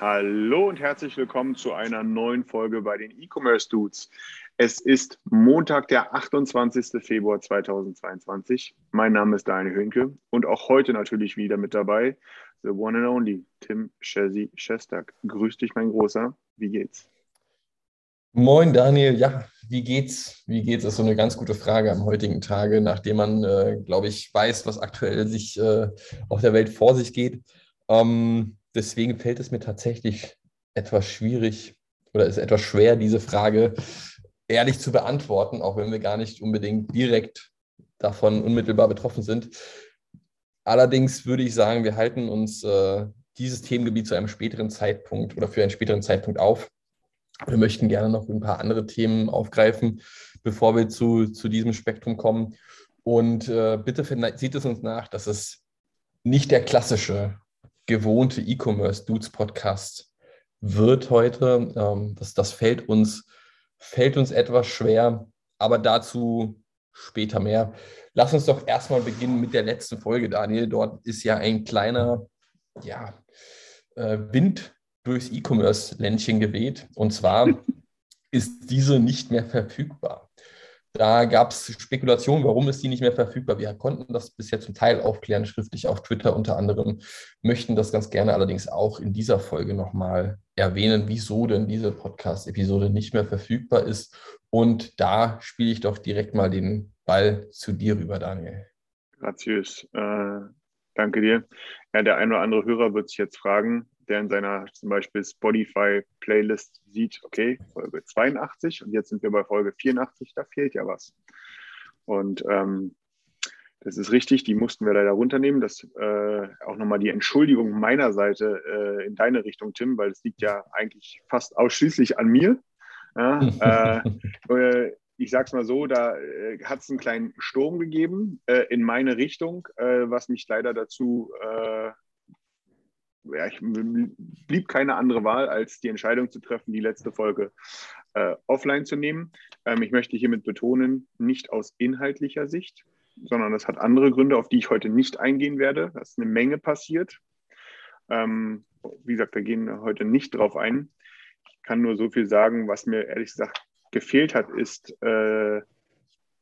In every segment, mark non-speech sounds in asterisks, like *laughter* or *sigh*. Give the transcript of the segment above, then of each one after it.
Hallo und herzlich willkommen zu einer neuen Folge bei den E-Commerce Dudes. Es ist Montag, der 28. Februar 2022. Mein Name ist Daniel Hünke und auch heute natürlich wieder mit dabei the one and only Tim Chesi Shestak. Grüß dich, mein Großer. Wie geht's? Moin Daniel, ja, wie geht's? Wie geht's? Das ist so eine ganz gute Frage am heutigen Tage, nachdem man, äh, glaube ich, weiß, was aktuell sich äh, auf der Welt vor sich geht. Ähm, deswegen fällt es mir tatsächlich etwas schwierig oder ist etwas schwer, diese Frage ehrlich zu beantworten, auch wenn wir gar nicht unbedingt direkt davon unmittelbar betroffen sind. Allerdings würde ich sagen, wir halten uns äh, dieses Themengebiet zu einem späteren Zeitpunkt oder für einen späteren Zeitpunkt auf. Wir möchten gerne noch ein paar andere Themen aufgreifen, bevor wir zu, zu diesem Spektrum kommen. Und äh, bitte seht es uns nach, dass es nicht der klassische, gewohnte E-Commerce-Dudes-Podcast wird heute. Ähm, das, das fällt, uns, fällt uns etwas schwer, aber dazu später mehr. Lass uns doch erstmal beginnen mit der letzten Folge, Daniel. Dort ist ja ein kleiner ja, äh, Wind durchs E-Commerce-Ländchen geweht. Und zwar *laughs* ist diese nicht mehr verfügbar. Da gab es Spekulationen, warum ist die nicht mehr verfügbar. Wir konnten das bisher zum Teil aufklären, schriftlich auf Twitter unter anderem, möchten das ganz gerne allerdings auch in dieser Folge nochmal erwähnen, wieso denn diese Podcast-Episode nicht mehr verfügbar ist. Und da spiele ich doch direkt mal den Ball zu dir rüber, Daniel. Graziös. Äh, danke dir. Ja, der ein oder andere Hörer wird sich jetzt fragen, der in seiner zum Beispiel Spotify-Playlist sieht, okay, Folge 82 und jetzt sind wir bei Folge 84, da fehlt ja was. Und ähm, das ist richtig, die mussten wir leider runternehmen. Das äh, auch nochmal die Entschuldigung meiner Seite äh, in deine Richtung, Tim, weil es liegt ja eigentlich fast ausschließlich an mir. Ja, äh, *laughs* ich sag's mal so, da äh, hat es einen kleinen Sturm gegeben äh, in meine Richtung, äh, was mich leider dazu, äh, ja, ich, blieb keine andere Wahl, als die Entscheidung zu treffen, die letzte Folge äh, offline zu nehmen. Ähm, ich möchte hiermit betonen, nicht aus inhaltlicher Sicht, sondern das hat andere Gründe, auf die ich heute nicht eingehen werde. Da ist eine Menge passiert. Ähm, wie gesagt, wir gehen heute nicht drauf ein. Ich kann nur so viel sagen, was mir ehrlich gesagt gefehlt hat, ist äh,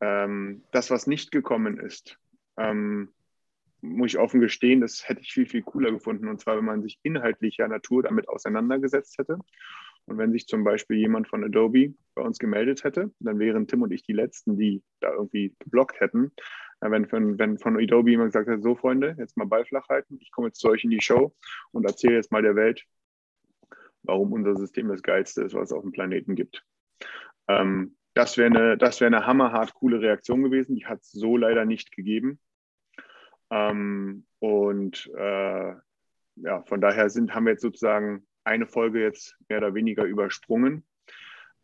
ähm, das, was nicht gekommen ist. Ähm, muss ich offen gestehen, das hätte ich viel, viel cooler gefunden. Und zwar, wenn man sich inhaltlicher Natur damit auseinandergesetzt hätte. Und wenn sich zum Beispiel jemand von Adobe bei uns gemeldet hätte, dann wären Tim und ich die Letzten, die da irgendwie geblockt hätten. Wenn von, wenn von Adobe jemand gesagt hat, so Freunde, jetzt mal Ball flach halten, ich komme jetzt zu euch in die Show und erzähle jetzt mal der Welt, warum unser System das geilste ist, was es auf dem Planeten gibt. Ähm, das wäre eine, das wäre eine hammerhart coole Reaktion gewesen. Die hat es so leider nicht gegeben. Ähm, und äh, ja, von daher sind, haben wir jetzt sozusagen eine Folge jetzt mehr oder weniger übersprungen.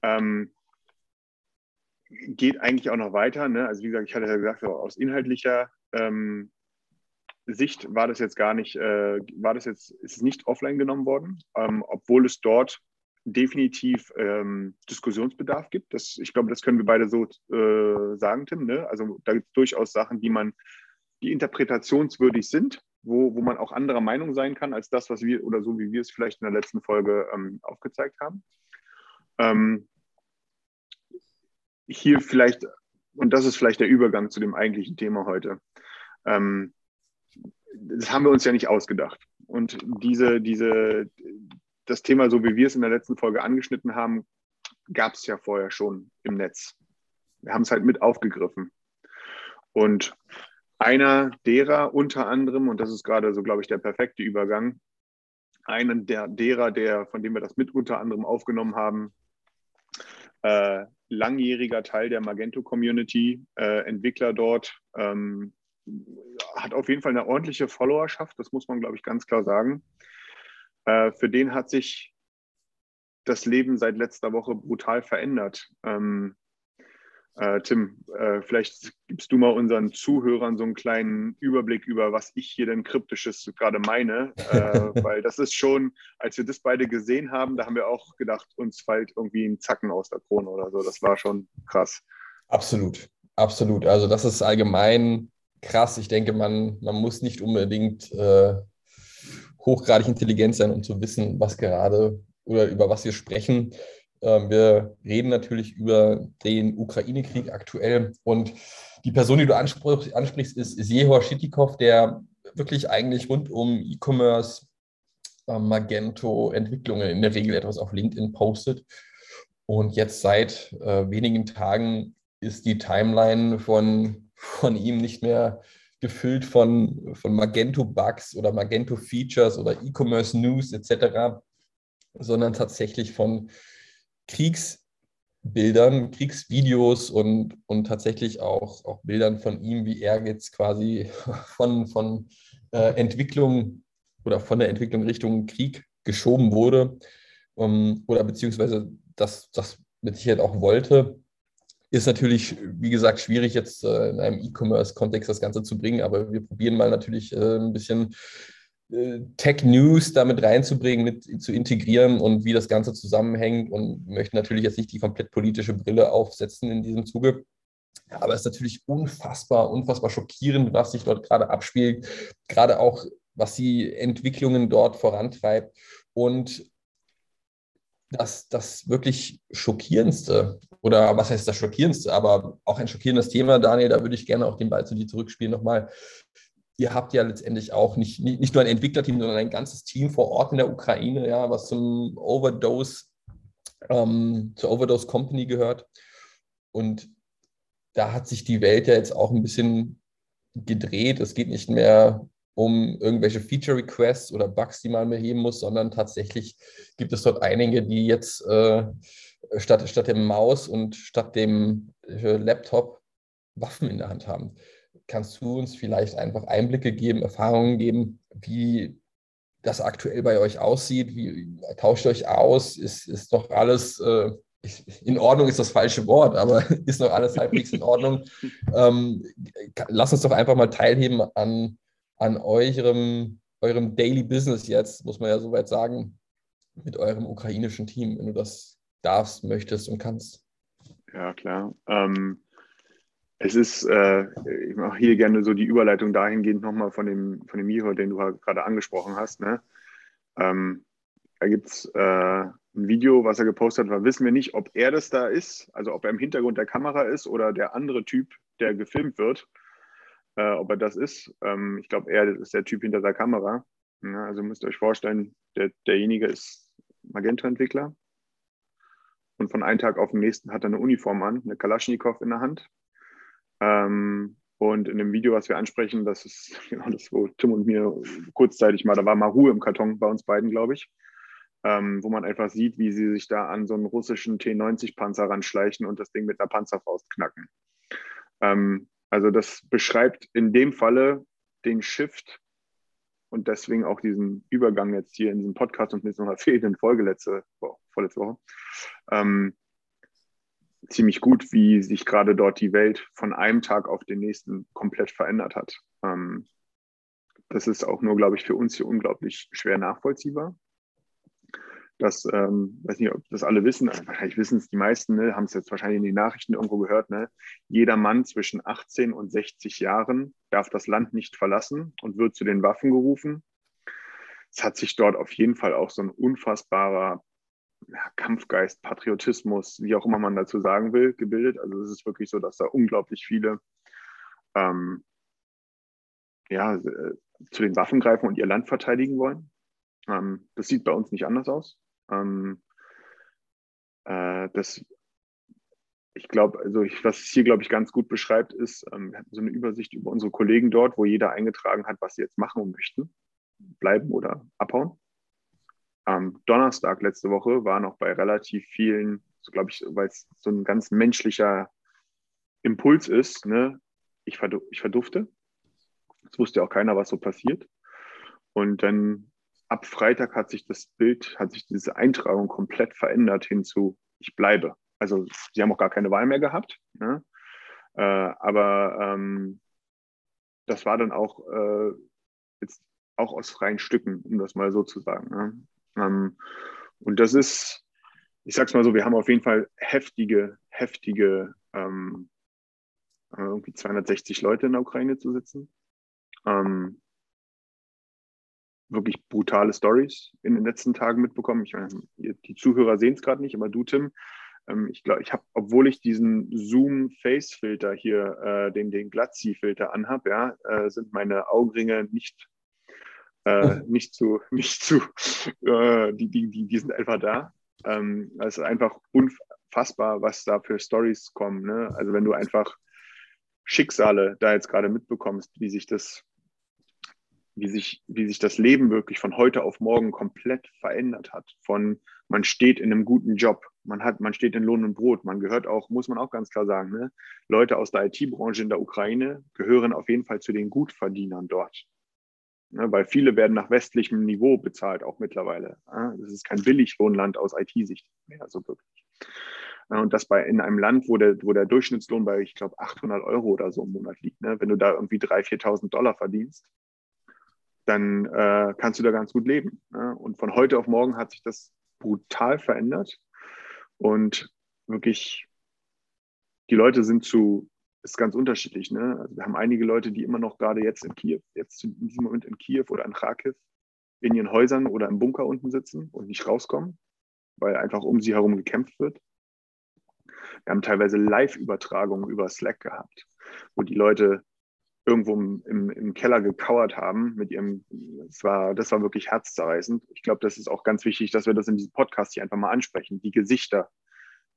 Ähm, geht eigentlich auch noch weiter. Ne? Also wie gesagt, ich hatte ja gesagt, aus inhaltlicher ähm, Sicht war das jetzt gar nicht, äh, war das jetzt, ist es nicht offline genommen worden, ähm, obwohl es dort definitiv ähm, Diskussionsbedarf gibt. Das, ich glaube, das können wir beide so äh, sagen, Tim. Ne? Also da gibt es durchaus Sachen, die man, die interpretationswürdig sind, wo, wo man auch anderer Meinung sein kann als das, was wir oder so wie wir es vielleicht in der letzten Folge ähm, aufgezeigt haben. Ähm, hier vielleicht, und das ist vielleicht der Übergang zu dem eigentlichen Thema heute. Ähm, das haben wir uns ja nicht ausgedacht. Und diese, diese, das Thema, so wie wir es in der letzten Folge angeschnitten haben, gab es ja vorher schon im Netz. Wir haben es halt mit aufgegriffen. Und einer derer unter anderem, und das ist gerade so, glaube ich, der perfekte Übergang, einen der derer, der, von dem wir das mit unter anderem aufgenommen haben, äh, langjähriger Teil der Magento-Community, äh, Entwickler dort, ähm, hat auf jeden Fall eine ordentliche Followerschaft, das muss man, glaube ich, ganz klar sagen. Äh, für den hat sich das Leben seit letzter Woche brutal verändert. Ähm, äh, Tim, äh, vielleicht gibst du mal unseren Zuhörern so einen kleinen Überblick über, was ich hier denn kryptisches gerade meine, äh, *laughs* weil das ist schon, als wir das beide gesehen haben, da haben wir auch gedacht, uns fällt irgendwie ein Zacken aus der Krone oder so. Das war schon krass. Absolut, absolut. Also das ist allgemein krass. Ich denke, man, man muss nicht unbedingt äh, hochgradig intelligent sein, um zu wissen, was gerade oder über was wir sprechen. Ähm, wir reden natürlich über den Ukraine-Krieg aktuell und die Person, die du ansprichst, ist, Jehor Schitikov, der wirklich eigentlich rund um E-Commerce, ähm, Magento, Entwicklungen in der Regel etwas auf LinkedIn postet. Und jetzt seit äh, wenigen Tagen ist die Timeline von, von ihm nicht mehr gefüllt von, von Magento-Bugs oder Magento-Features oder E-Commerce-News etc., sondern tatsächlich von Kriegsbildern, Kriegsvideos und, und tatsächlich auch, auch Bildern von ihm, wie er jetzt quasi *laughs* von, von äh, Entwicklung oder von der Entwicklung Richtung Krieg geschoben wurde um, oder beziehungsweise das, das mit Sicherheit auch wollte. Ist natürlich, wie gesagt, schwierig jetzt äh, in einem E-Commerce-Kontext das Ganze zu bringen, aber wir probieren mal natürlich äh, ein bisschen Tech-News damit reinzubringen, mit zu integrieren und wie das Ganze zusammenhängt und möchten natürlich jetzt nicht die komplett politische Brille aufsetzen in diesem Zuge. Aber es ist natürlich unfassbar, unfassbar schockierend, was sich dort gerade abspielt, gerade auch, was die Entwicklungen dort vorantreibt. Und das, das wirklich schockierendste, oder was heißt das schockierendste, aber auch ein schockierendes Thema, Daniel, da würde ich gerne auch den Ball zu dir zurückspielen nochmal ihr habt ja letztendlich auch nicht, nicht, nicht nur ein Entwicklerteam, sondern ein ganzes Team vor Ort in der Ukraine, ja, was zum Overdose, ähm, zur Overdose Company gehört. Und da hat sich die Welt ja jetzt auch ein bisschen gedreht. Es geht nicht mehr um irgendwelche Feature Requests oder Bugs, die man beheben muss, sondern tatsächlich gibt es dort einige, die jetzt äh, statt, statt dem Maus und statt dem äh, Laptop Waffen in der Hand haben kannst du uns vielleicht einfach Einblicke geben, Erfahrungen geben, wie das aktuell bei euch aussieht? Wie tauscht euch aus? Ist, ist doch alles äh, in Ordnung, ist das falsche Wort, aber *laughs* ist noch alles halbwegs in Ordnung? *laughs* Ähm, lass uns doch einfach mal teilheben an, an eurem, eurem Daily Business jetzt, muss man ja soweit sagen, mit eurem ukrainischen Team, wenn du das darfst, möchtest und kannst. Ja, klar. Ähm, es ist, äh, ich mache hier gerne so die Überleitung dahingehend nochmal von dem, von dem Miro, den du gerade angesprochen hast. Ne? Ähm, da gibt es äh, ein Video, was er gepostet hat, wissen wir nicht, ob er das da ist, also ob er im Hintergrund der Kamera ist oder der andere Typ, der gefilmt wird, äh, ob er das ist. Ähm, ich glaube, er ist der Typ hinter der Kamera. Ja, also müsst ihr euch vorstellen, der, derjenige ist Magento-Entwickler und von einem Tag auf den nächsten hat er eine Uniform an, eine Kalaschnikow in der Hand ähm, und in dem Video, was wir ansprechen, das ist *laughs* genau das, wo Tim und mir kurzzeitig mal, da war mal Ruhe im Karton bei uns beiden, glaube ich, ähm, wo man einfach sieht, wie sie sich da an so einen russischen T90-Panzer ranschleichen und das Ding mit einer Panzerfaust knacken. Ähm, also das beschreibt in dem Falle den Shift und deswegen auch diesen Übergang jetzt hier in diesem Podcast und so einer fehlenden Folge letzte, vorletzte Woche. Ähm, ziemlich gut, wie sich gerade dort die Welt von einem Tag auf den nächsten komplett verändert hat. Ähm, das ist auch nur, glaube ich, für uns hier unglaublich schwer nachvollziehbar. Das, ähm, weiß nicht, ob das alle wissen, also wahrscheinlich wissen es die meisten, ne, haben es jetzt wahrscheinlich in den Nachrichten irgendwo gehört. Ne? Jeder Mann zwischen 18 und 60 Jahren darf das Land nicht verlassen und wird zu den Waffen gerufen. Es hat sich dort auf jeden Fall auch so ein unfassbarer ja, Kampfgeist, Patriotismus, wie auch immer man dazu sagen will, gebildet. Also es ist wirklich so, dass da unglaublich viele ähm, ja, äh, zu den Waffen greifen und ihr Land verteidigen wollen. Ähm, das sieht bei uns nicht anders aus. Ähm, äh, das, ich glaube, also ich, was es hier, glaube ich, ganz gut beschreibt, ist, ähm, wir hatten so eine Übersicht über unsere Kollegen dort, wo jeder eingetragen hat, was sie jetzt machen möchten, bleiben oder abhauen am Donnerstag letzte Woche war noch bei relativ vielen, so glaube ich, weil es so ein ganz menschlicher Impuls ist, ne? ich, verdu ich verdufte. Es wusste auch keiner, was so passiert. Und dann ab Freitag hat sich das Bild, hat sich diese Eintragung komplett verändert hinzu, ich bleibe. Also sie haben auch gar keine Wahl mehr gehabt. Ne? Äh, aber ähm, das war dann auch äh, jetzt auch aus freien Stücken, um das mal so zu sagen. Ne? Ähm, und das ist, ich sag's mal so, wir haben auf jeden Fall heftige, heftige, ähm, äh, irgendwie 260 Leute in der Ukraine zu sitzen. Ähm, wirklich brutale Stories in den letzten Tagen mitbekommen. Ich meine, die Zuhörer sehen es gerade nicht, aber du, Tim, ähm, ich glaube, ich habe, obwohl ich diesen Zoom-Face-Filter hier, äh, den, den Glatzi-Filter anhab, ja, äh, sind meine Augenringe nicht, äh, *laughs* nicht zu, nicht zu, äh, die, die, die, die sind einfach da. Ähm, es ist einfach unfassbar, was da für Stories kommen. Ne? Also wenn du einfach Schicksale da jetzt gerade mitbekommst, wie sich das wie sich, wie sich das Leben wirklich von heute auf morgen komplett verändert hat. Von man steht in einem guten Job, man hat, man steht in Lohn und Brot, man gehört auch, muss man auch ganz klar sagen, ne? Leute aus der IT-Branche in der Ukraine gehören auf jeden Fall zu den Gutverdienern dort. Ne? Weil viele werden nach westlichem Niveau bezahlt, auch mittlerweile. Das ist kein Billiglohnland aus IT-Sicht mehr, so wirklich. Und das bei in einem Land, wo der, wo der Durchschnittslohn bei, ich glaube, 800 Euro oder so im Monat liegt. Ne? Wenn du da irgendwie 3.000, 4.000 Dollar verdienst, dann äh, kannst du da ganz gut leben. Ne? Und von heute auf morgen hat sich das brutal verändert. Und wirklich, die Leute sind zu, ist ganz unterschiedlich. Ne? Also wir haben einige Leute, die immer noch gerade jetzt in Kiew, jetzt in diesem Moment in Kiew oder in Kharkiv, in ihren Häusern oder im Bunker unten sitzen und nicht rauskommen, weil einfach um sie herum gekämpft wird. Wir haben teilweise Live-Übertragungen über Slack gehabt, wo die Leute irgendwo im, im, Keller gekauert haben mit ihrem, das war, das war wirklich herzzerreißend. Ich glaube, das ist auch ganz wichtig, dass wir das in diesem Podcast hier einfach mal ansprechen. Die Gesichter,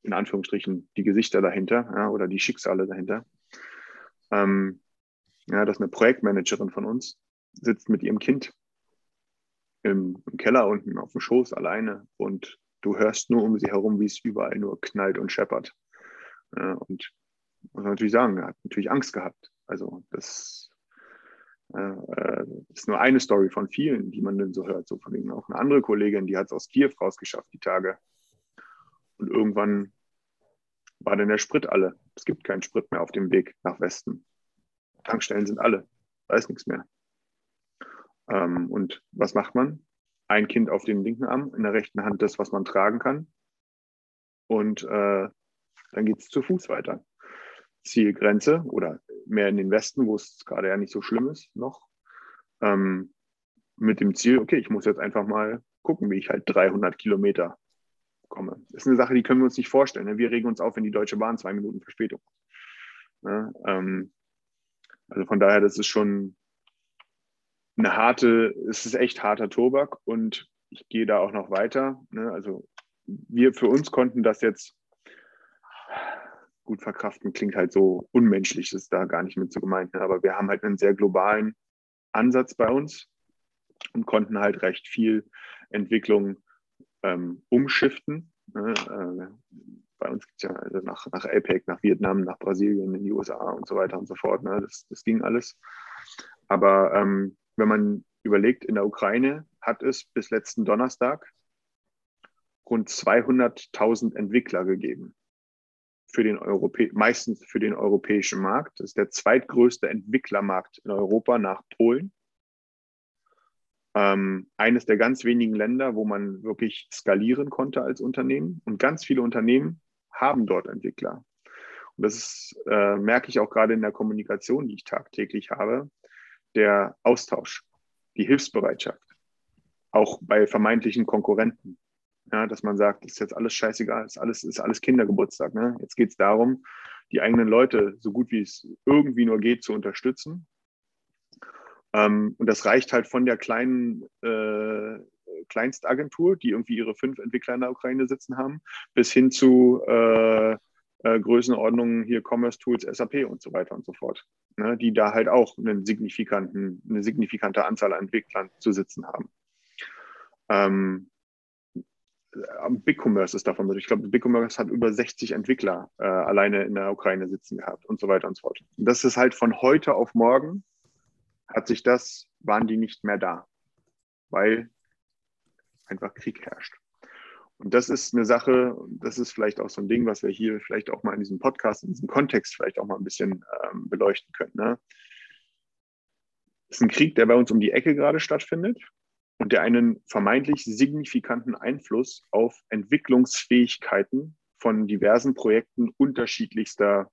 in Anführungsstrichen, die Gesichter dahinter ja, oder die Schicksale dahinter. Ähm, ja, dass eine Projektmanagerin von uns sitzt mit ihrem Kind im, im Keller unten auf dem Schoß alleine und du hörst nur um sie herum, wie es überall nur knallt und scheppert. Ja, und muss man natürlich sagen, er hat natürlich Angst gehabt. Also das äh, äh, ist nur eine Story von vielen, die man dann so hört. So von wegen auch eine andere Kollegin, die hat es aus Kiew rausgeschafft, die Tage. Und irgendwann war dann der Sprit alle. Es gibt keinen Sprit mehr auf dem Weg nach Westen. Tankstellen sind alle. Da ist nichts mehr. Ähm, und was macht man? Ein Kind auf dem linken Arm, in der rechten Hand das, was man tragen kann. Und äh, dann geht es zu Fuß weiter. Zielgrenze oder mehr in den Westen, wo es gerade ja nicht so schlimm ist noch, ähm, mit dem Ziel, okay, ich muss jetzt einfach mal gucken, wie ich halt 300 Kilometer komme. Das ist eine Sache, die können wir uns nicht vorstellen. Ne? Wir regen uns auf, wenn die Deutsche Bahn zwei Minuten Verspätung hat. Ne? Ähm, also von daher, das ist schon eine harte, es ist echt harter Tobak und ich gehe da auch noch weiter. Ne? Also wir für uns konnten das jetzt gut verkraften klingt halt so unmenschlich, das ist da gar nicht mit so gemeint. Aber wir haben halt einen sehr globalen Ansatz bei uns und konnten halt recht viel Entwicklung ähm, umschiften. Ne? Äh, bei uns gibt es ja also nach, nach APEC, nach Vietnam, nach Brasilien, in die USA und so weiter und so fort. Ne? Das, das ging alles. Aber ähm, wenn man überlegt, in der Ukraine hat es bis letzten Donnerstag rund 200.000 Entwickler gegeben für den meistens für den europäischen Markt. Das ist der zweitgrößte Entwicklermarkt in Europa nach Polen. Ähm, eines der ganz wenigen Länder, wo man wirklich skalieren konnte als Unternehmen. Und ganz viele Unternehmen haben dort Entwickler. Und das ist, äh, merke ich auch gerade in der Kommunikation, die ich tagtäglich habe, der Austausch, die Hilfsbereitschaft, auch bei vermeintlichen Konkurrenten. Ja, dass man sagt, ist jetzt alles scheißegal, ist alles, ist alles Kindergeburtstag. Ne? Jetzt geht es darum, die eigenen Leute so gut wie es irgendwie nur geht zu unterstützen. Ähm, und das reicht halt von der kleinen äh, Kleinstagentur, die irgendwie ihre fünf Entwickler in der Ukraine sitzen haben, bis hin zu äh, äh, Größenordnungen hier Commerce Tools, SAP und so weiter und so fort, ne? die da halt auch einen signifikanten, eine signifikante Anzahl an Entwicklern zu sitzen haben. Ähm, BigCommerce ist davon. Ich glaube, BigCommerce hat über 60 Entwickler äh, alleine in der Ukraine sitzen gehabt und so weiter und so fort. Und das ist halt von heute auf morgen hat sich das, waren die nicht mehr da, weil einfach Krieg herrscht. Und das ist eine Sache, das ist vielleicht auch so ein Ding, was wir hier vielleicht auch mal in diesem Podcast, in diesem Kontext vielleicht auch mal ein bisschen ähm, beleuchten können. Ne? Es ist ein Krieg, der bei uns um die Ecke gerade stattfindet und der einen vermeintlich signifikanten Einfluss auf Entwicklungsfähigkeiten von diversen Projekten unterschiedlichster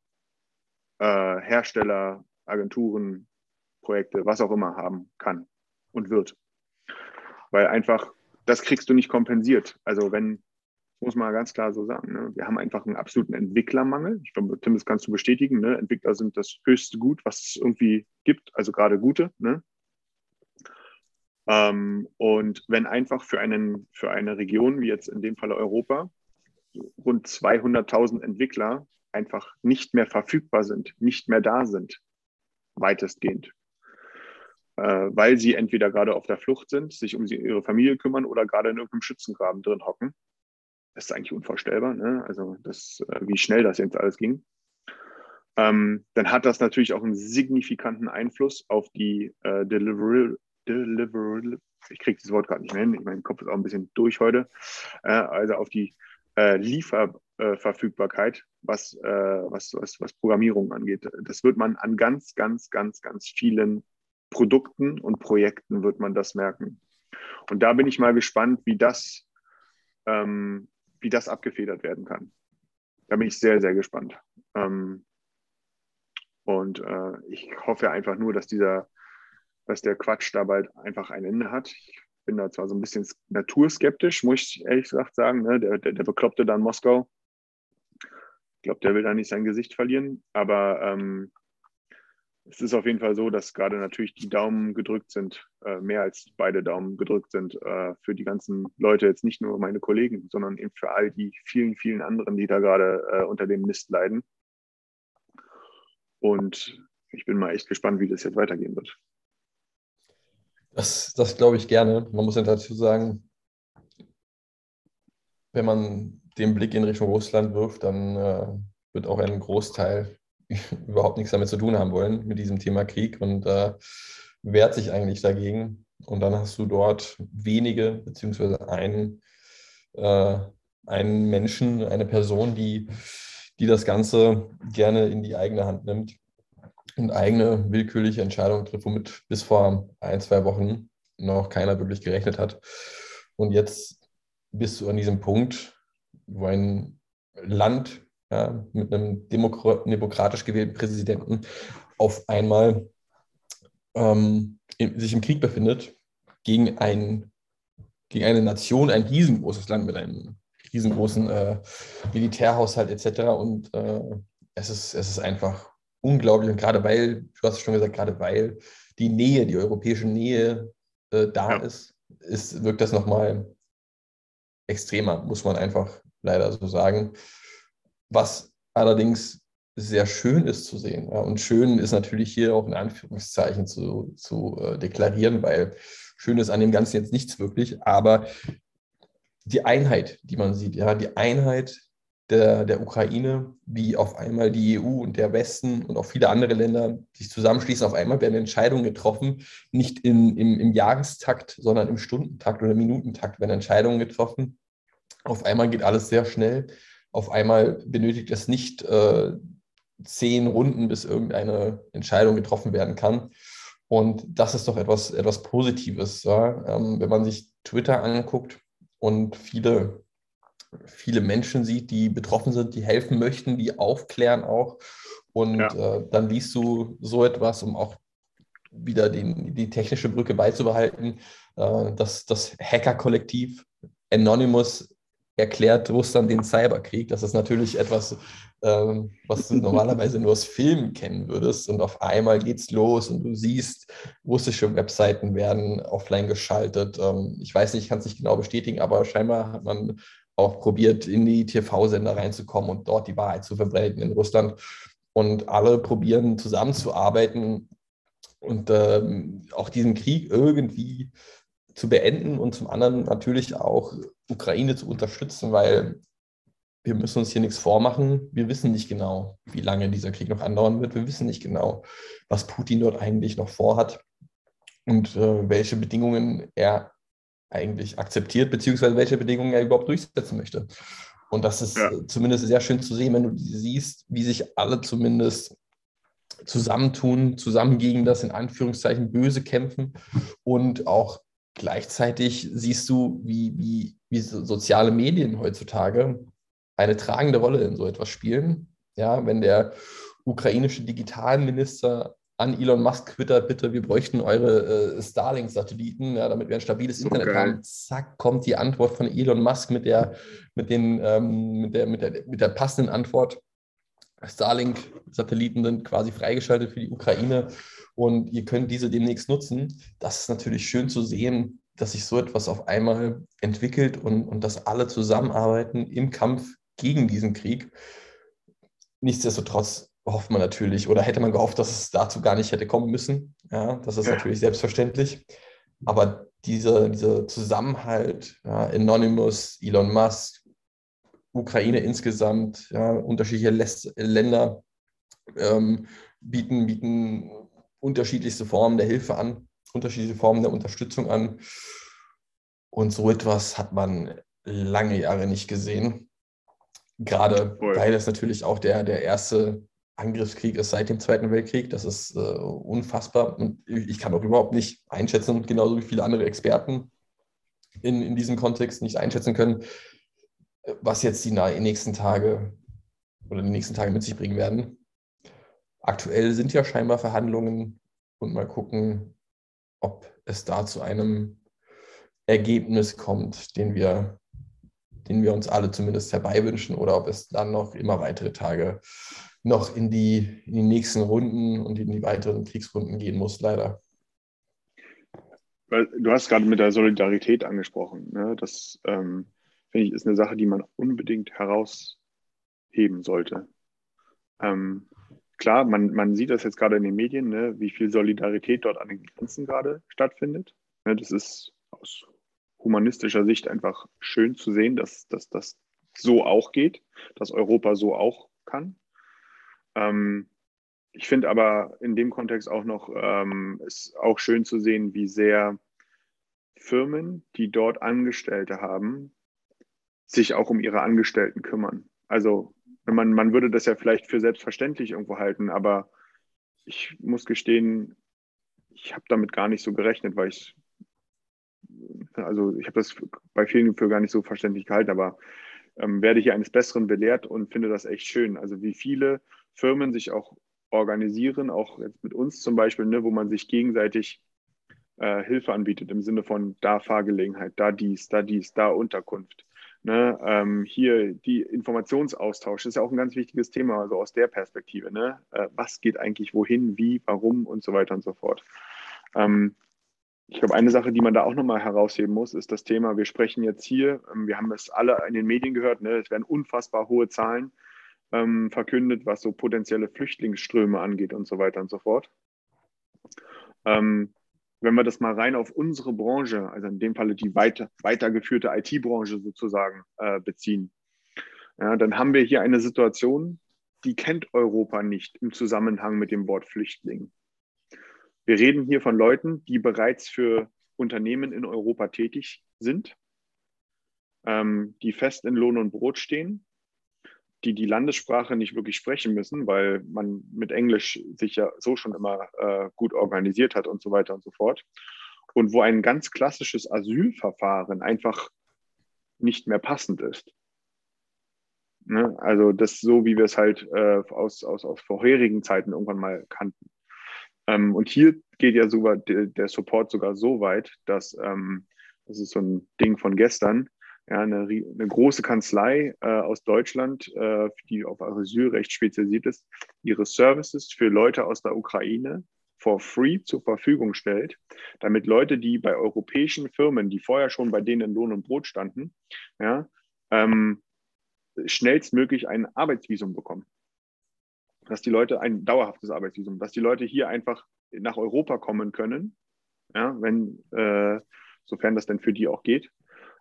äh, Hersteller, Agenturen, Projekte, was auch immer haben kann und wird. Weil einfach das kriegst du nicht kompensiert. Also wenn, muss man ganz klar so sagen, ne? wir haben einfach einen absoluten Entwicklermangel. Ich glaube, Tim, das kannst du bestätigen. Ne? Entwickler sind das höchste Gut, was es irgendwie gibt, also gerade gute. Ne? Ähm, und wenn einfach für, einen, für eine Region, wie jetzt in dem Fall Europa, rund 200.000 Entwickler einfach nicht mehr verfügbar sind, nicht mehr da sind, weitestgehend, weil sie entweder gerade auf der Flucht sind, sich um ihre Familie kümmern oder gerade in irgendeinem Schützengraben drin hocken. Das ist eigentlich unvorstellbar, ne? also das, äh, wie schnell das jetzt alles ging. Ähm, dann hat das natürlich auch einen signifikanten Einfluss auf die äh, Delivery, Delivery, ich kriege das Wort gerade nicht mehr hin, mein Kopf ist auch ein bisschen durch heute, äh, also auf die äh, Lieferverfügbarkeit, was, äh, was, was, was Programmierung angeht. Das wird man an ganz, ganz, ganz, ganz vielen Produkten und Projekten wird man das merken. Und da bin ich mal gespannt, wie das, ähm, wie das abgefedert werden kann. Da bin ich sehr, sehr gespannt. Ähm, und äh, ich hoffe einfach nur, dass dieser, dass der Quatsch da bald einfach ein Ende hat. Ich bin da zwar so ein bisschen naturskeptisch, muss ich ehrlich gesagt sagen. Ne? Der, der, der Bekloppte da in Moskau, ich glaube, der will da nicht sein Gesicht verlieren, aber ähm, es ist auf jeden Fall so, dass gerade natürlich die Daumen gedrückt sind, äh, mehr als beide Daumen gedrückt sind äh, für die ganzen Leute, jetzt nicht nur meine Kollegen, sondern eben für all die vielen, vielen anderen, die da gerade äh, unter dem Mist leiden. Und ich bin mal echt gespannt, wie das jetzt weitergehen wird. Das, das glaube ich gerne. Man muss ja dazu sagen, wenn man den Blick in Richtung Russland wirft, dann äh, wird auch ein Großteil *laughs* überhaupt nichts damit zu tun haben wollen, mit diesem Thema Krieg und äh, wehrt sich eigentlich dagegen. Und dann hast du dort wenige, beziehungsweise einen, äh, einen Menschen, eine Person, die, die das Ganze gerne in die eigene Hand nimmt und eigene willkürliche Entscheidungen trifft, womit bis vor ein, zwei Wochen noch keiner wirklich gerechnet hat. Und jetzt bist du an diesem Punkt, wo ein Land ja, mit einem demokratisch gewählten Präsidenten auf einmal ähm, in, sich im Krieg befindet gegen, ein, gegen eine Nation, ein riesengroßes Land mit einem riesengroßen äh, Militärhaushalt etc. Und äh, es, ist, es ist einfach unglaublich. Und gerade weil, du hast es schon gesagt, gerade weil die Nähe, die europäische Nähe äh, da ja. ist, ist, wirkt das nochmal extremer, muss man einfach leider so sagen was allerdings sehr schön ist zu sehen. Und schön ist natürlich hier auch in Anführungszeichen zu, zu äh, deklarieren, weil schön ist an dem Ganzen jetzt nichts wirklich, aber die Einheit, die man sieht, ja, die Einheit der, der Ukraine, wie auf einmal die EU und der Westen und auch viele andere Länder sich zusammenschließen, auf einmal werden Entscheidungen getroffen, nicht in, im, im Jahrestakt, sondern im Stundentakt oder Minutentakt werden Entscheidungen getroffen. Auf einmal geht alles sehr schnell auf einmal benötigt es nicht äh, zehn Runden, bis irgendeine Entscheidung getroffen werden kann. Und das ist doch etwas, etwas Positives. Ja? Ähm, wenn man sich Twitter anguckt und viele, viele Menschen sieht, die betroffen sind, die helfen möchten, die aufklären auch. Und ja. äh, dann liest du so etwas, um auch wieder den, die technische Brücke beizubehalten, äh, dass das Hacker-Kollektiv Anonymous erklärt Russland den Cyberkrieg. Das ist natürlich etwas, ähm, was du normalerweise nur aus Filmen kennen würdest. Und auf einmal geht's los und du siehst, russische Webseiten werden offline geschaltet. Ähm, ich weiß nicht, ich kann es nicht genau bestätigen, aber scheinbar hat man auch probiert, in die TV-Sender reinzukommen und dort die Wahrheit zu verbreiten in Russland. Und alle probieren zusammenzuarbeiten und ähm, auch diesen Krieg irgendwie zu beenden und zum anderen natürlich auch Ukraine zu unterstützen, weil wir müssen uns hier nichts vormachen. Wir wissen nicht genau, wie lange dieser Krieg noch andauern wird. Wir wissen nicht genau, was Putin dort eigentlich noch vorhat. und äh, welche Bedingungen er eigentlich akzeptiert, beziehungsweise welche Bedingungen er überhaupt durchsetzen möchte. Und das ist ja. zumindest sehr schön zu sehen, wenn du siehst, wie sich alle zumindest zusammentun, zusammen gegen das in Anführungszeichen Böse kämpfen und auch gleichzeitig siehst du, wie, wie, wie soziale Medien heutzutage eine tragende Rolle in so etwas spielen. Ja, wenn der ukrainische Digitalminister an Elon Musk twittert, bitte, wir bräuchten eure äh, Starlink-Satelliten, ja, damit wir ein stabiles Internet okay. haben. Zack, kommt die Antwort von Elon Musk mit der, mit den, ähm, mit der, mit der, mit der passenden Antwort. Starlink-Satelliten sind quasi freigeschaltet für die Ukraine und ihr könnt diese demnächst nutzen. Das ist natürlich schön zu sehen, dass sich so etwas auf einmal entwickelt und, und dass alle zusammenarbeiten im Kampf gegen diesen Krieg. Nichtsdestotrotz hofft man natürlich oder hätte man gehofft, dass es dazu gar nicht hätte kommen müssen. Ja, das ist ja. natürlich selbstverständlich. Aber dieser diese Zusammenhalt, ja, Anonymous, Elon Musk, Ukraine insgesamt, ja, unterschiedliche Länder ähm, bieten, bieten unterschiedlichste Formen der Hilfe an, unterschiedliche Formen der Unterstützung an. Und so etwas hat man lange Jahre nicht gesehen. Gerade Voll. weil es natürlich auch der, der erste Angriffskrieg ist seit dem Zweiten Weltkrieg. Das ist äh, unfassbar. Und ich kann auch überhaupt nicht einschätzen, genauso wie viele andere Experten in, in diesem Kontext nicht einschätzen können, was jetzt die nächsten Tage oder die nächsten Tage mit sich bringen werden. Aktuell sind ja scheinbar Verhandlungen und mal gucken, ob es da zu einem Ergebnis kommt, den wir, den wir uns alle zumindest herbeiwünschen oder ob es dann noch immer weitere Tage noch in die, in die nächsten Runden und in die weiteren Kriegsrunden gehen muss, leider. Du hast gerade mit der Solidarität angesprochen. Ne? Das ähm, finde ich ist eine Sache, die man unbedingt herausheben sollte. Ähm, klar, man, man sieht das jetzt gerade in den Medien, ne, wie viel Solidarität dort an den Grenzen gerade stattfindet. Ne, das ist aus humanistischer Sicht einfach schön zu sehen, dass das so auch geht, dass Europa so auch kann. Ähm, ich finde aber in dem Kontext auch noch, ähm, ist auch schön zu sehen, wie sehr Firmen, die dort Angestellte haben, sich auch um ihre Angestellten kümmern. Also man, man würde das ja vielleicht für selbstverständlich irgendwo halten, aber ich muss gestehen, ich habe damit gar nicht so gerechnet, weil ich, also ich habe das bei vielen für gar nicht so verständlich gehalten, aber ähm, werde hier eines Besseren belehrt und finde das echt schön. Also wie viele Firmen sich auch organisieren, auch jetzt mit uns zum Beispiel, ne, wo man sich gegenseitig äh, Hilfe anbietet im Sinne von da Fahrgelegenheit, da dies, da dies, da Unterkunft. Ne, ähm, hier die Informationsaustausch ist ja auch ein ganz wichtiges Thema, also aus der Perspektive. Ne? Äh, was geht eigentlich wohin, wie, warum und so weiter und so fort. Ähm, ich glaube, eine Sache, die man da auch nochmal herausheben muss, ist das Thema, wir sprechen jetzt hier, ähm, wir haben es alle in den Medien gehört, ne, es werden unfassbar hohe Zahlen ähm, verkündet, was so potenzielle Flüchtlingsströme angeht und so weiter und so fort. Ähm, wenn wir das mal rein auf unsere Branche, also in dem Falle die weiter, weitergeführte IT-Branche sozusagen äh, beziehen, ja, dann haben wir hier eine Situation, die kennt Europa nicht im Zusammenhang mit dem Wort Flüchtling. Wir reden hier von Leuten, die bereits für Unternehmen in Europa tätig sind, ähm, die fest in Lohn und Brot stehen, die die Landessprache nicht wirklich sprechen müssen, weil man mit Englisch sich ja so schon immer äh, gut organisiert hat und so weiter und so fort. Und wo ein ganz klassisches Asylverfahren einfach nicht mehr passend ist. Ne? Also das so, wie wir es halt äh, aus, aus, aus vorherigen Zeiten irgendwann mal kannten. Ähm, und hier geht ja sogar der, Support sogar so weit, dass ähm, das ist so ein Ding von gestern, ja, eine, eine große Kanzlei äh, aus Deutschland, äh, die auf Asylrecht spezialisiert ist, ihre Services für Leute aus der Ukraine for free zur Verfügung stellt, damit Leute, die bei europäischen Firmen, die vorher schon bei denen in Lohn und Brot standen, ja, ähm, schnellstmöglich ein Arbeitsvisum bekommen. Dass die Leute ein dauerhaftes Arbeitsvisum, dass die Leute hier einfach nach Europa kommen können, ja, wenn, äh, sofern das denn für die auch geht,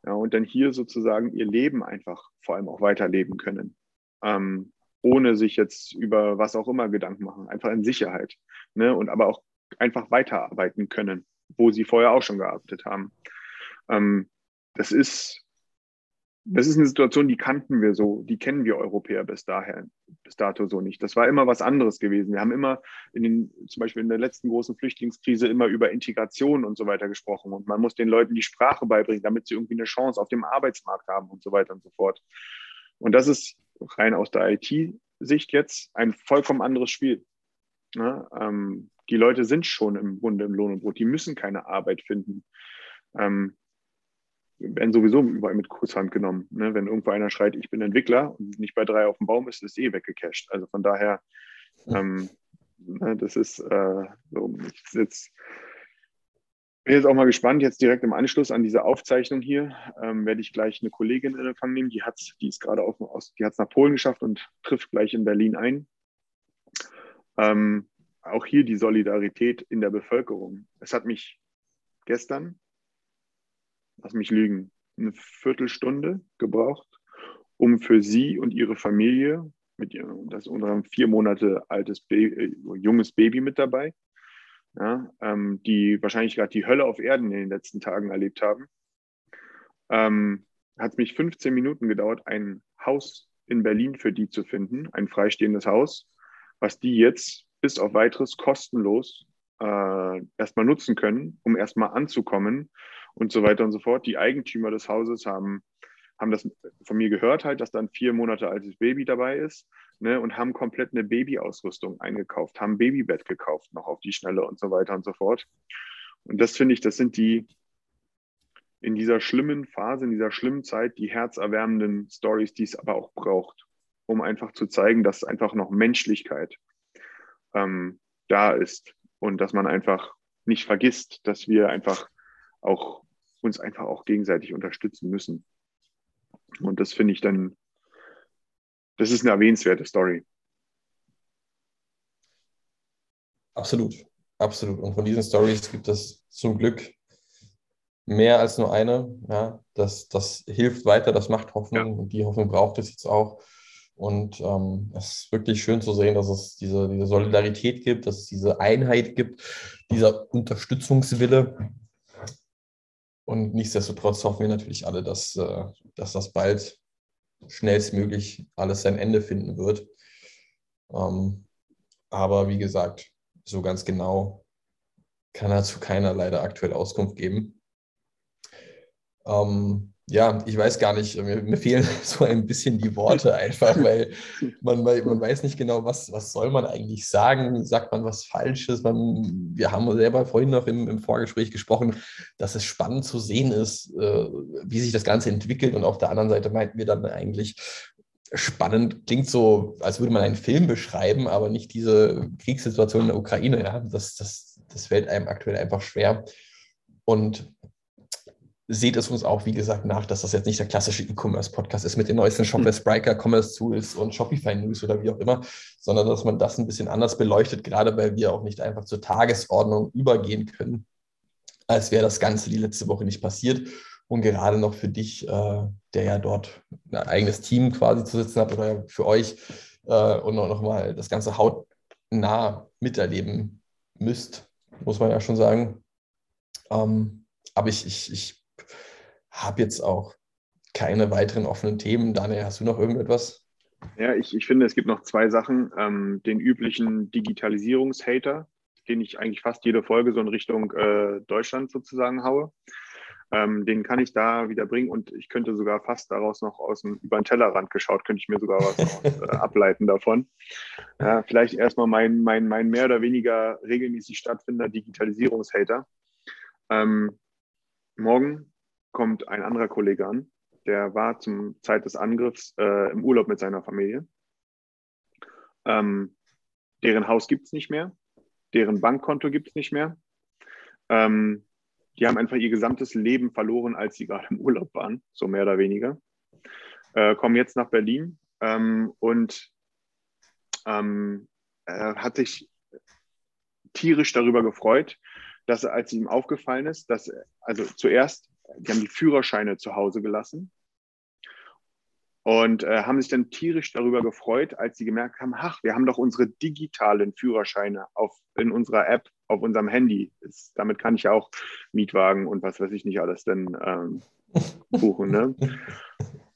ja, und dann hier sozusagen ihr Leben einfach vor allem auch weiterleben können. Ähm, ohne sich jetzt über was auch immer Gedanken machen, einfach in Sicherheit. Ne? Und aber auch einfach weiterarbeiten können. wo sie vorher auch schon gearbeitet haben. Ähm, das ist das ist eine Situation, die kannten wir so, die kennen wir Europäer bis daher, bis dato so nicht. Das war immer was anderes gewesen. Wir haben immer in den, zum Beispiel in der letzten großen Flüchtlingskrise immer über Integration und so weiter gesprochen. Und man muss den Leuten die Sprache beibringen, damit sie irgendwie eine Chance auf dem Arbeitsmarkt haben und so weiter und so fort. Und das ist rein aus der IT-Sicht jetzt ein vollkommen anderes Spiel. Ja, ähm, die Leute sind schon im Grunde im Lohn und Brot. Die müssen keine Arbeit finden. Ähm, werden sowieso überall mit Kusshand genommen. Ne? Wenn irgendwo einer schreit, ich bin Entwickler und nicht bei drei auf dem Baum ist, ist eh weggecached. Also von daher, ähm, ne, das ist äh, so, ich jetzt, bin jetzt auch mal gespannt, jetzt direkt im Anschluss an diese Aufzeichnung hier, ähm, werde ich gleich eine Kollegin in Empfang nehmen, die hat die ist gerade auf, aus, die hat es nach Polen geschafft und trifft gleich in Berlin ein. Ähm, auch hier die Solidarität in der Bevölkerung. Es hat mich gestern lass mich lügen, eine Viertelstunde gebraucht, um für sie und ihre Familie, mit ihrem, das ist unser vier Monate altes Baby, äh, junges Baby mit dabei, ja, ähm, die wahrscheinlich gerade die Hölle auf Erden in den letzten Tagen erlebt haben, ähm, hat es mich 15 Minuten gedauert, ein Haus in Berlin für die zu finden, ein freistehendes Haus, was die jetzt bis auf weiteres kostenlos äh, erstmal nutzen können, um erstmal anzukommen und so weiter und so fort. Die Eigentümer des Hauses haben, haben das von mir gehört, halt, dass da ein vier Monate altes Baby dabei ist ne, und haben komplett eine Babyausrüstung eingekauft, haben ein Babybett gekauft, noch auf die Schnelle und so weiter und so fort. Und das finde ich, das sind die in dieser schlimmen Phase, in dieser schlimmen Zeit, die herzerwärmenden Stories, die es aber auch braucht, um einfach zu zeigen, dass einfach noch Menschlichkeit ähm, da ist und dass man einfach nicht vergisst, dass wir einfach auch uns einfach auch gegenseitig unterstützen müssen. Und das finde ich dann, das ist eine erwähnenswerte Story. Absolut, absolut. Und von diesen Stories gibt es zum Glück mehr als nur eine. Ja, das, das hilft weiter, das macht Hoffnung ja. und die Hoffnung braucht es jetzt auch. Und ähm, es ist wirklich schön zu sehen, dass es diese, diese Solidarität gibt, dass es diese Einheit gibt, dieser Unterstützungswille. Und nichtsdestotrotz hoffen wir natürlich alle, dass, äh, dass das bald schnellstmöglich alles sein Ende finden wird. Ähm, aber wie gesagt, so ganz genau kann dazu keiner leider aktuell Auskunft geben. Ähm, ja, ich weiß gar nicht, mir, mir, fehlen *laughs* so ein bisschen die Worte einfach, *laughs* weil man, man weiß nicht genau, was, was soll man eigentlich sagen, sagt man was Falsches. Man, wir haben selber vorhin noch im, im Vorgespräch gesprochen, dass es spannend zu sehen ist, äh, wie sich das Ganze entwickelt und auf der anderen Seite meinten wir dann eigentlich, spannend klingt so, als würde man einen Film beschreiben, aber nicht diese Kriegssituation in der Ukraine. Ja? Das, das, das fällt einem aktuell einfach schwer. Und seht es uns auch, wie gesagt, nach, dass das jetzt nicht der klassische E-Commerce-Podcast ist mit den neuesten Shopware Spriker Commerce Tools und Shopify News oder wie auch immer, sondern dass man das ein bisschen anders beleuchtet, gerade weil wir auch nicht einfach zur Tagesordnung übergehen können, als wäre das Ganze die letzte Woche nicht passiert. Und gerade noch für dich, äh, der ja dort ein eigenes Team quasi zu sitzen hat oder für euch äh, und noch mal das Ganze hautnah miterleben müsst, muss man ja schon sagen. Ähm, aber ich, ich, ich habe jetzt auch keine weiteren offenen Themen. Daniel, hast du noch irgendetwas? Ja, ich, ich finde, es gibt noch zwei Sachen. Ähm, den üblichen Digitalisierungshater, den ich eigentlich fast jede Folge so in Richtung äh, Deutschland sozusagen haue. Ähm, den kann ich da wieder bringen und ich könnte sogar fast daraus noch aus dem, über den Tellerrand geschaut, könnte ich mir sogar was aus, *laughs* äh, ableiten davon. Ja, vielleicht erstmal mein, mein, mein mehr oder weniger regelmäßig stattfindender Digitalisierungshater. Ähm, morgen kommt ein anderer Kollege an, der war zum Zeit des Angriffs äh, im Urlaub mit seiner Familie. Ähm, deren Haus gibt es nicht mehr, deren Bankkonto gibt es nicht mehr. Ähm, die haben einfach ihr gesamtes Leben verloren, als sie gerade im Urlaub waren, so mehr oder weniger. Äh, kommen jetzt nach Berlin ähm, und ähm, hat sich tierisch darüber gefreut, dass als ihm aufgefallen ist, dass, also zuerst die haben die Führerscheine zu Hause gelassen und äh, haben sich dann tierisch darüber gefreut, als sie gemerkt haben, ach, wir haben doch unsere digitalen Führerscheine auf, in unserer App auf unserem Handy. Ist, damit kann ich auch Mietwagen und was weiß ich nicht alles denn ähm, buchen. Ne?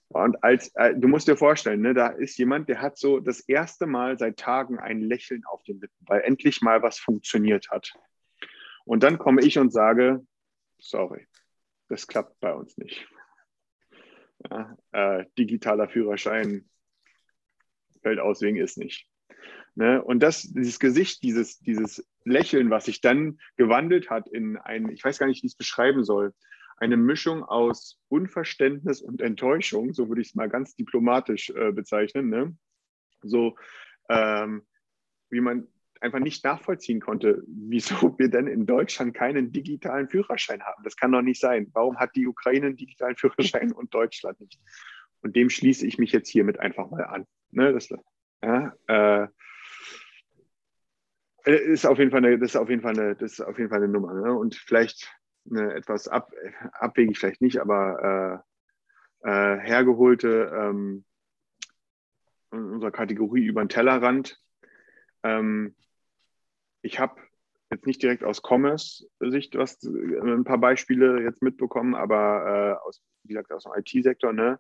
Und als äh, du musst dir vorstellen, ne, da ist jemand, der hat so das erste Mal seit Tagen ein Lächeln auf den Lippen, weil endlich mal was funktioniert hat. Und dann komme ich und sage, sorry, das klappt bei uns nicht. Ja, äh, digitaler Führerschein fällt aus wegen ist nicht. Ne? Und das, dieses Gesicht, dieses, dieses Lächeln, was sich dann gewandelt hat in ein, ich weiß gar nicht, wie ich es beschreiben soll, eine Mischung aus Unverständnis und Enttäuschung, so würde ich es mal ganz diplomatisch äh, bezeichnen. Ne? So, ähm, wie man einfach nicht nachvollziehen konnte, wieso *laughs* wir denn in Deutschland keinen digitalen Führerschein haben. Das kann doch nicht sein. Warum hat die Ukraine einen digitalen Führerschein *laughs* und Deutschland nicht? Und dem schließe ich mich jetzt hiermit einfach mal an. Ne, das, ja, äh, ist auf jeden Fall eine, das ist auf jeden Fall eine, das ist auf jeden Fall eine Nummer. Ne? Und vielleicht eine etwas ab, abwegig, vielleicht nicht, aber äh, äh, hergeholte ähm, in unserer Kategorie über den Tellerrand. Ähm, ich habe jetzt nicht direkt aus Commerce-Sicht was, ein paar Beispiele jetzt mitbekommen, aber äh, aus, wie gesagt, aus dem IT-Sektor, ne,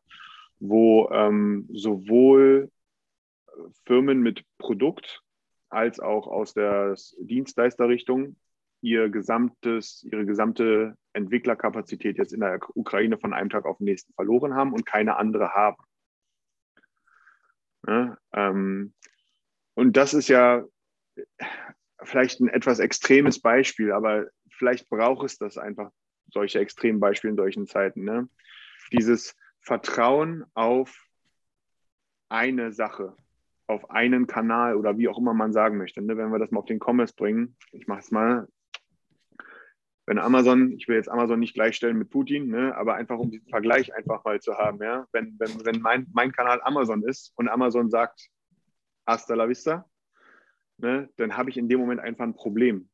wo ähm, sowohl Firmen mit Produkt als auch aus der Dienstleisterrichtung ihr gesamtes, ihre gesamte Entwicklerkapazität jetzt in der Ukraine von einem Tag auf den nächsten verloren haben und keine andere haben. Ja, ähm, und das ist ja vielleicht ein etwas extremes Beispiel, aber vielleicht braucht es das einfach, solche extremen Beispiele in solchen Zeiten. Ne? Dieses Vertrauen auf eine Sache, auf einen Kanal oder wie auch immer man sagen möchte. Ne? Wenn wir das mal auf den Commerce bringen, ich mache es mal, wenn Amazon, ich will jetzt Amazon nicht gleichstellen mit Putin, ne, aber einfach um diesen Vergleich einfach mal zu haben, ja, wenn, wenn, wenn mein, mein Kanal Amazon ist und Amazon sagt, hasta la vista, ne, dann habe ich in dem Moment einfach ein Problem.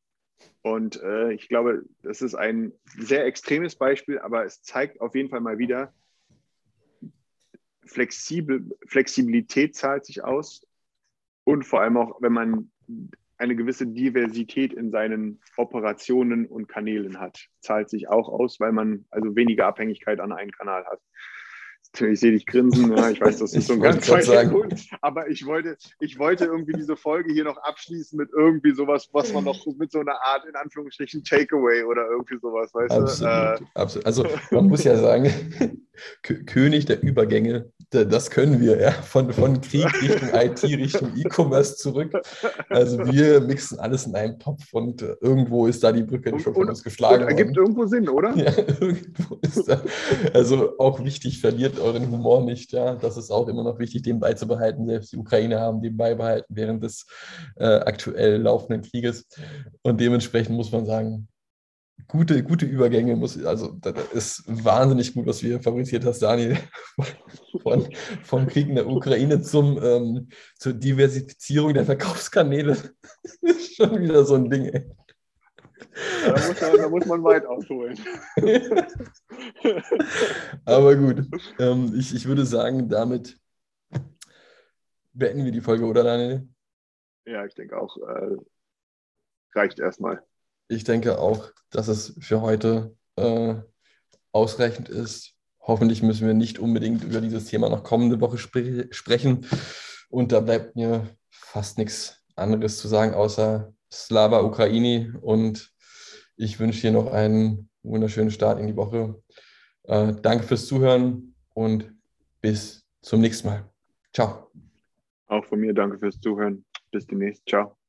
Und äh, ich glaube, das ist ein sehr extremes Beispiel, aber es zeigt auf jeden Fall mal wieder, Flexibel, Flexibilität zahlt sich aus und vor allem auch, wenn man eine gewisse Diversität in seinen Operationen und Kanälen hat, zahlt sich auch aus, weil man also weniger Abhängigkeit an einen Kanal hat. Ich sehe dich grinsen, ja, ich weiß, das ist so ein ganz falscher Punkt, aber ich wollte, ich wollte irgendwie diese Folge hier noch abschließen mit irgendwie sowas, was man noch mit so einer Art, in Anführungsstrichen, Takeaway oder irgendwie sowas, weißt absolut, du? Äh, absolut. Also man muss ja sagen, *laughs* König der Übergänge, das können wir, ja, von, von Krieg Richtung *laughs* IT, Richtung E-Commerce zurück. Also wir mixen alles in einen Topf und äh, irgendwo ist da die Brücke schon von uns geschlagen. Ergibt irgendwo Sinn, oder? *laughs* Ja, irgendwo ist da. Also auch wichtig, verliert euren Humor nicht, ja. Das ist auch immer noch wichtig, den beizubehalten. Selbst die Ukraine haben den beibehalten während des äh, aktuell laufenden Krieges. Und dementsprechend muss man sagen, gute, gute Übergänge. Muss, also, das ist wahnsinnig gut, was hier fabriziert hast, Daniel. *laughs* Von, vom Krieg in der Ukraine zum, ähm, zur Diversifizierung der Verkaufskanäle. *laughs* Das ist schon wieder so ein Ding, ey. Da muss, man, da muss man weit ausholen. *laughs* Aber gut, ähm, ich, ich würde sagen, damit beenden wir die Folge, oder Daniel? Ja, ich denke auch, äh, reicht erstmal. Ich denke auch, dass es für heute äh, ausreichend ist. Hoffentlich müssen wir nicht unbedingt über dieses Thema noch kommende Woche spre sprechen. Und da bleibt mir fast nichts anderes zu sagen, außer Slava Ukraini und ich wünsche dir noch einen wunderschönen Start in die Woche. Äh, danke fürs Zuhören und bis zum nächsten Mal. Ciao. Auch von mir danke fürs Zuhören. Bis demnächst. Ciao.